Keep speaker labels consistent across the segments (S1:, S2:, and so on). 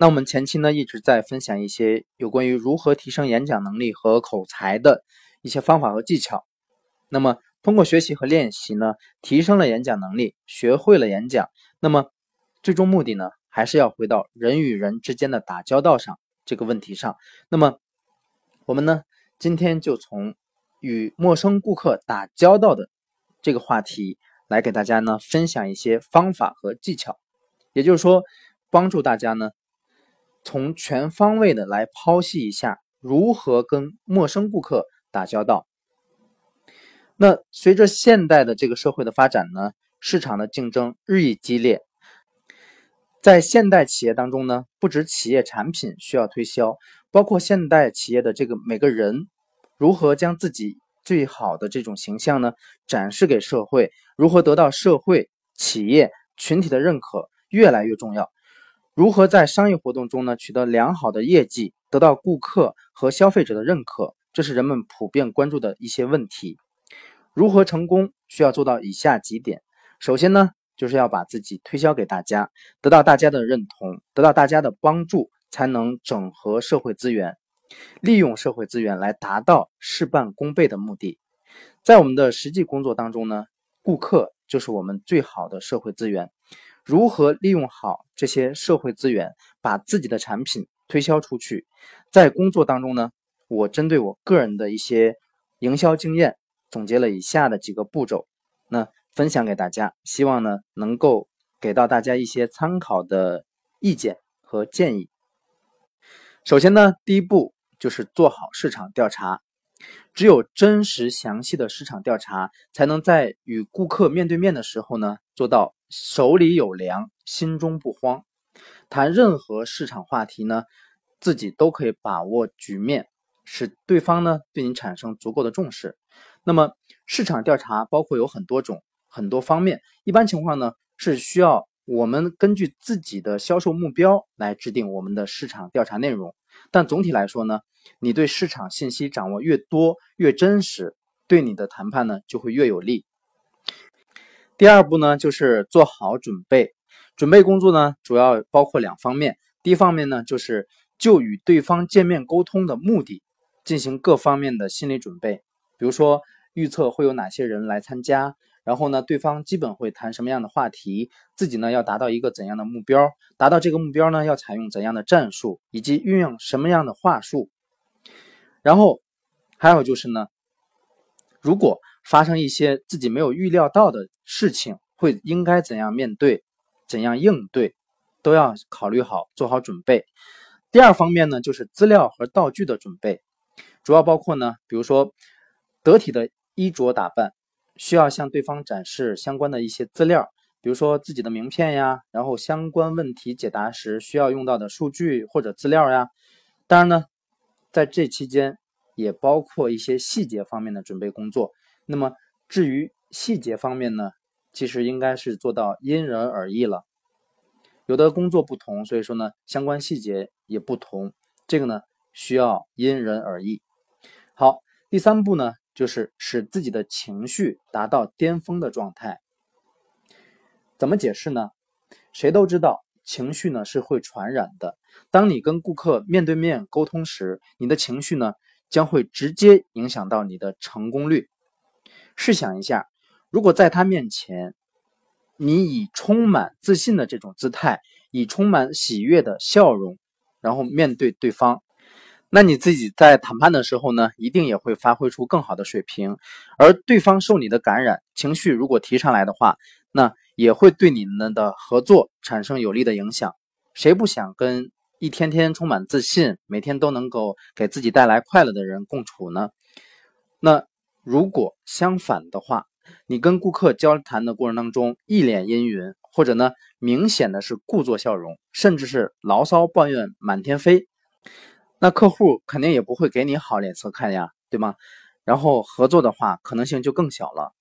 S1: 那我们前期呢一直在分享一些有关于如何提升演讲能力和口才的一些方法和技巧。那么通过学习和练习呢，提升了演讲能力，学会了演讲。那么最终目的呢，还是要回到人与人之间的打交道上这个问题上。那么我们呢今天就从与陌生顾客打交道的这个话题来给大家呢分享一些方法和技巧，也就是说帮助大家呢。从全方位的来剖析一下如何跟陌生顾客打交道。那随着现代的这个社会的发展呢，市场的竞争日益激烈，在现代企业当中呢，不止企业产品需要推销，包括现代企业的这个每个人如何将自己最好的这种形象呢展示给社会，如何得到社会企业群体的认可，越来越重要。如何在商业活动中呢取得良好的业绩，得到顾客和消费者的认可，这是人们普遍关注的一些问题。如何成功，需要做到以下几点。首先呢，就是要把自己推销给大家，得到大家的认同，得到大家的帮助，才能整合社会资源，利用社会资源来达到事半功倍的目的。在我们的实际工作当中呢，顾客就是我们最好的社会资源。如何利用好这些社会资源，把自己的产品推销出去？在工作当中呢，我针对我个人的一些营销经验，总结了以下的几个步骤，那分享给大家，希望呢能够给到大家一些参考的意见和建议。首先呢，第一步就是做好市场调查，只有真实详细的市场调查，才能在与顾客面对面的时候呢，做到。手里有粮，心中不慌。谈任何市场话题呢，自己都可以把握局面，使对方呢对你产生足够的重视。那么市场调查包括有很多种、很多方面。一般情况呢是需要我们根据自己的销售目标来制定我们的市场调查内容。但总体来说呢，你对市场信息掌握越多、越真实，对你的谈判呢就会越有利。第二步呢，就是做好准备。准备工作呢，主要包括两方面。第一方面呢，就是就与对方见面沟通的目的进行各方面的心理准备。比如说，预测会有哪些人来参加，然后呢，对方基本会谈什么样的话题，自己呢要达到一个怎样的目标，达到这个目标呢要采用怎样的战术，以及运用什么样的话术。然后还有就是呢，如果发生一些自己没有预料到的事情，会应该怎样面对，怎样应对，都要考虑好，做好准备。第二方面呢，就是资料和道具的准备，主要包括呢，比如说得体的衣着打扮，需要向对方展示相关的一些资料，比如说自己的名片呀，然后相关问题解答时需要用到的数据或者资料呀。当然呢，在这期间也包括一些细节方面的准备工作。那么至于细节方面呢，其实应该是做到因人而异了。有的工作不同，所以说呢，相关细节也不同。这个呢，需要因人而异。好，第三步呢，就是使自己的情绪达到巅峰的状态。怎么解释呢？谁都知道，情绪呢是会传染的。当你跟顾客面对面沟通时，你的情绪呢将会直接影响到你的成功率。试想一下，如果在他面前，你以充满自信的这种姿态，以充满喜悦的笑容，然后面对对方，那你自己在谈判的时候呢，一定也会发挥出更好的水平。而对方受你的感染，情绪如果提上来的话，那也会对你们的合作产生有利的影响。谁不想跟一天天充满自信，每天都能够给自己带来快乐的人共处呢？那。如果相反的话，你跟顾客交谈的过程当中一脸阴云，或者呢明显的是故作笑容，甚至是牢骚抱怨满天飞，那客户肯定也不会给你好脸色看呀，对吗？然后合作的话可能性就更小了。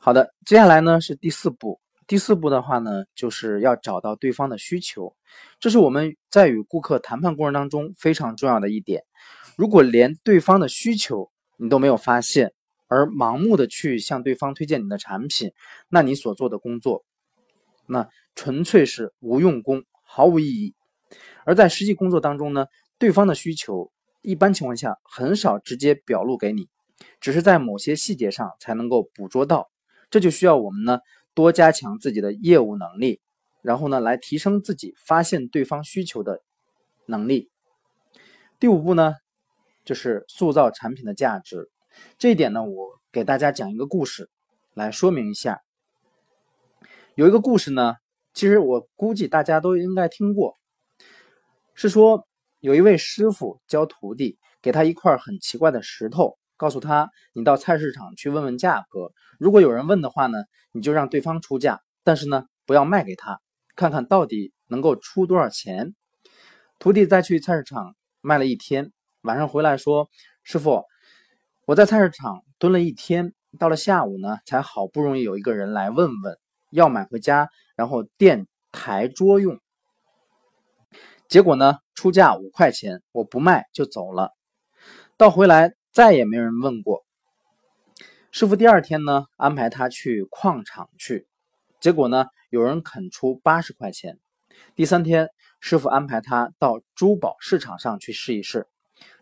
S1: 好的，接下来呢是第四步，第四步的话呢就是要找到对方的需求，这是我们在与顾客谈判过程当中非常重要的一点。如果连对方的需求你都没有发现，而盲目的去向对方推荐你的产品，那你所做的工作，那纯粹是无用功，毫无意义。而在实际工作当中呢，对方的需求一般情况下很少直接表露给你，只是在某些细节上才能够捕捉到。这就需要我们呢多加强自己的业务能力，然后呢来提升自己发现对方需求的能力。第五步呢，就是塑造产品的价值。这一点呢，我给大家讲一个故事来说明一下。有一个故事呢，其实我估计大家都应该听过，是说有一位师傅教徒弟，给他一块很奇怪的石头，告诉他：“你到菜市场去问问价格，如果有人问的话呢，你就让对方出价，但是呢，不要卖给他，看看到底能够出多少钱。”徒弟再去菜市场卖了一天，晚上回来说：“师傅，我在菜市场蹲了一天，到了下午呢，才好不容易有一个人来问问。”要买回家，然后垫台桌用。结果呢，出价五块钱，我不卖就走了。到回来再也没人问过。师傅第二天呢，安排他去矿场去，结果呢，有人肯出八十块钱。第三天，师傅安排他到珠宝市场上去试一试。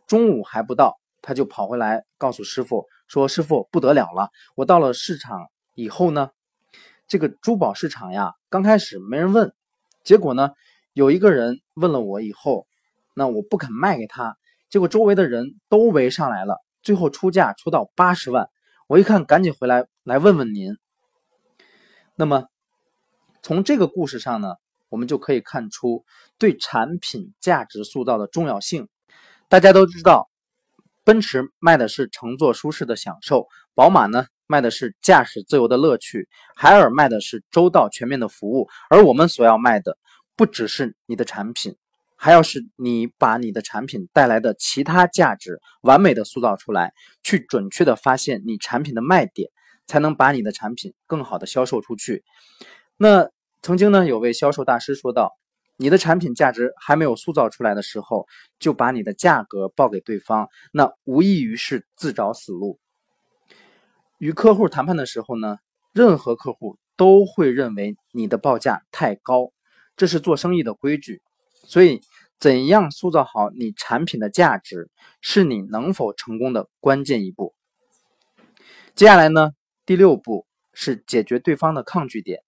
S1: 中午还不到，他就跑回来告诉师傅说：“师傅不得了了，我到了市场以后呢。”这个珠宝市场呀，刚开始没人问，结果呢，有一个人问了我以后，那我不肯卖给他，结果周围的人都围上来了，最后出价出到八十万。我一看，赶紧回来来问问您。那么，从这个故事上呢，我们就可以看出对产品价值塑造的重要性。大家都知道，奔驰卖的是乘坐舒适的享受，宝马呢？卖的是驾驶自由的乐趣，海尔卖的是周到全面的服务，而我们所要卖的不只是你的产品，还要是你把你的产品带来的其他价值完美的塑造出来，去准确的发现你产品的卖点，才能把你的产品更好的销售出去。那曾经呢，有位销售大师说道：“你的产品价值还没有塑造出来的时候，就把你的价格报给对方，那无异于是自找死路。”与客户谈判的时候呢，任何客户都会认为你的报价太高，这是做生意的规矩。所以，怎样塑造好你产品的价值，是你能否成功的关键一步。接下来呢，第六步是解决对方的抗拒点。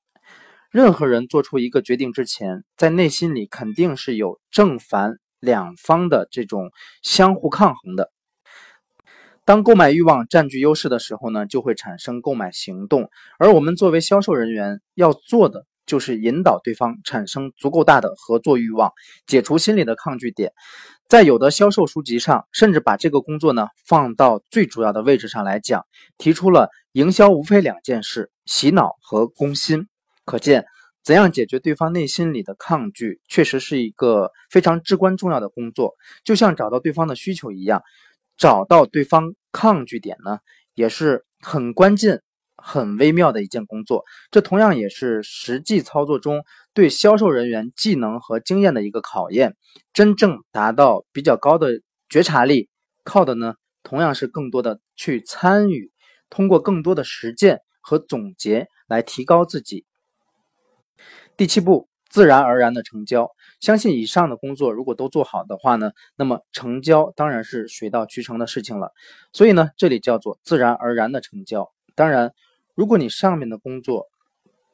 S1: 任何人做出一个决定之前，在内心里肯定是有正反两方的这种相互抗衡的。当购买欲望占据优势的时候呢，就会产生购买行动。而我们作为销售人员要做的，就是引导对方产生足够大的合作欲望，解除心理的抗拒点。在有的销售书籍上，甚至把这个工作呢放到最主要的位置上来讲，提出了营销无非两件事：洗脑和攻心。可见，怎样解决对方内心里的抗拒，确实是一个非常至关重要的工作。就像找到对方的需求一样。找到对方抗拒点呢，也是很关键、很微妙的一件工作。这同样也是实际操作中对销售人员技能和经验的一个考验。真正达到比较高的觉察力，靠的呢，同样是更多的去参与，通过更多的实践和总结来提高自己。第七步。自然而然的成交，相信以上的工作如果都做好的话呢，那么成交当然是水到渠成的事情了。所以呢，这里叫做自然而然的成交。当然，如果你上面的工作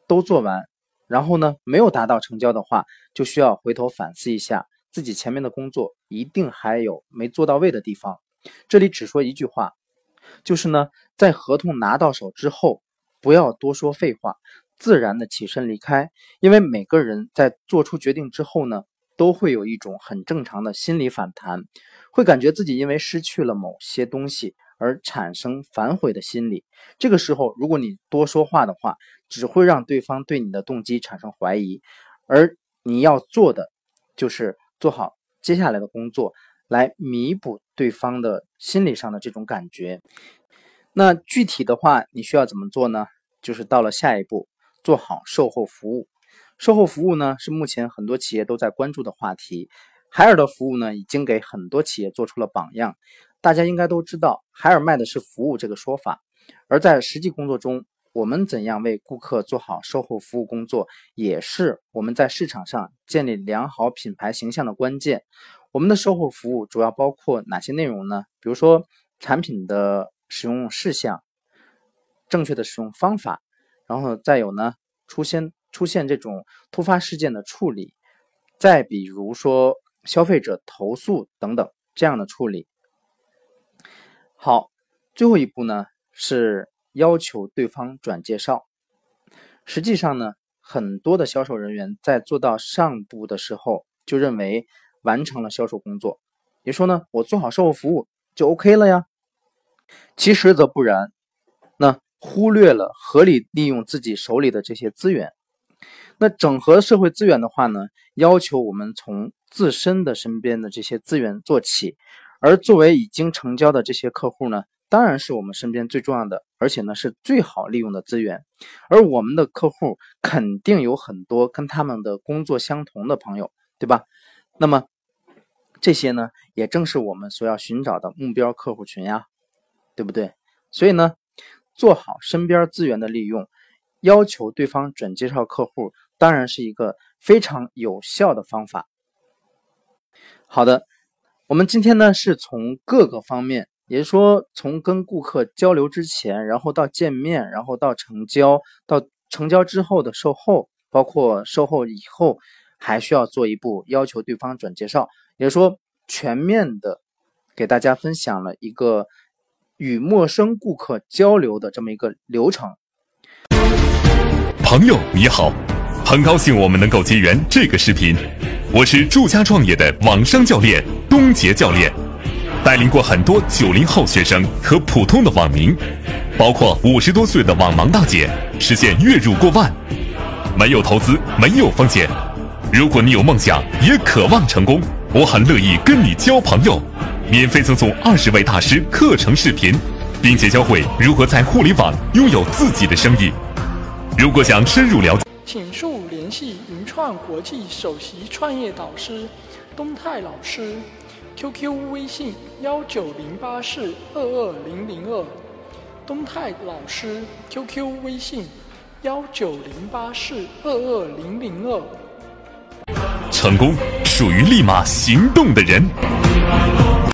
S1: 都做完，然后呢没有达到成交的话，就需要回头反思一下自己前面的工作，一定还有没做到位的地方。这里只说一句话，就是呢，在合同拿到手之后，不要多说废话。自然的起身离开，因为每个人在做出决定之后呢，都会有一种很正常的心理反弹，会感觉自己因为失去了某些东西而产生反悔的心理。这个时候，如果你多说话的话，只会让对方对你的动机产生怀疑，而你要做的就是做好接下来的工作，来弥补对方的心理上的这种感觉。那具体的话，你需要怎么做呢？就是到了下一步。做好售后服务，售后服务呢是目前很多企业都在关注的话题。海尔的服务呢已经给很多企业做出了榜样。大家应该都知道，海尔卖的是服务这个说法，而在实际工作中，我们怎样为顾客做好售后服务工作，也是我们在市场上建立良好品牌形象的关键。我们的售后服务主要包括哪些内容呢？比如说产品的使用事项、正确的使用方法，然后再有呢出现出现这种突发事件的处理，再比如说消费者投诉等等这样的处理。好，最后一步呢是要求对方转介绍。实际上呢，很多的销售人员在做到上步的时候就认为。完成了销售工作，也说呢，我做好售后服务就 OK 了呀。其实则不然，忽略了合理利用自己手里的这些资源。那整合社会资源的话呢，要求我们从自身的身边的这些资源做起。而作为已经成交的这些客户呢，当然是我们身边最重要的，而且呢是最好利用的资源。而我们的客户肯定有很多跟他们的工作相同的朋友，对吧？那么这些呢，也正是我们所要寻找的目标客户群呀，对不对？所以呢，做好身边资源的利用，要求对方转介绍客户，当然是一个非常有效的方法。好的，我们今天呢是从各个方面，也就是说，从跟顾客交流之前，然后到见面，然后到成交，到成交之后的售后，包括售后以后。还需要做一步，要求对方转介绍，也就是说，全面的给大家分享了一个与陌生顾客交流的这么一个流程。
S2: 朋友你好，很高兴我们能够结缘这个视频。我是住家创业的网商教练东杰教练，带领过很多九零后学生和普通的网民，包括五十多岁的网盲大姐，实现月入过万，没有投资，没有风险。如果你有梦想，也渴望成功，我很乐意跟你交朋友，免费赠送二十位大师课程视频，并且教会如何在互联网拥有自己的生意。如果想深入了解，
S3: 请速联系云创国际首席创业导师东泰老师，QQ 微信幺九零八四二二零零二，东泰老师 QQ 微信幺九零八四二二零零二。
S2: 成功属于立马行动的人。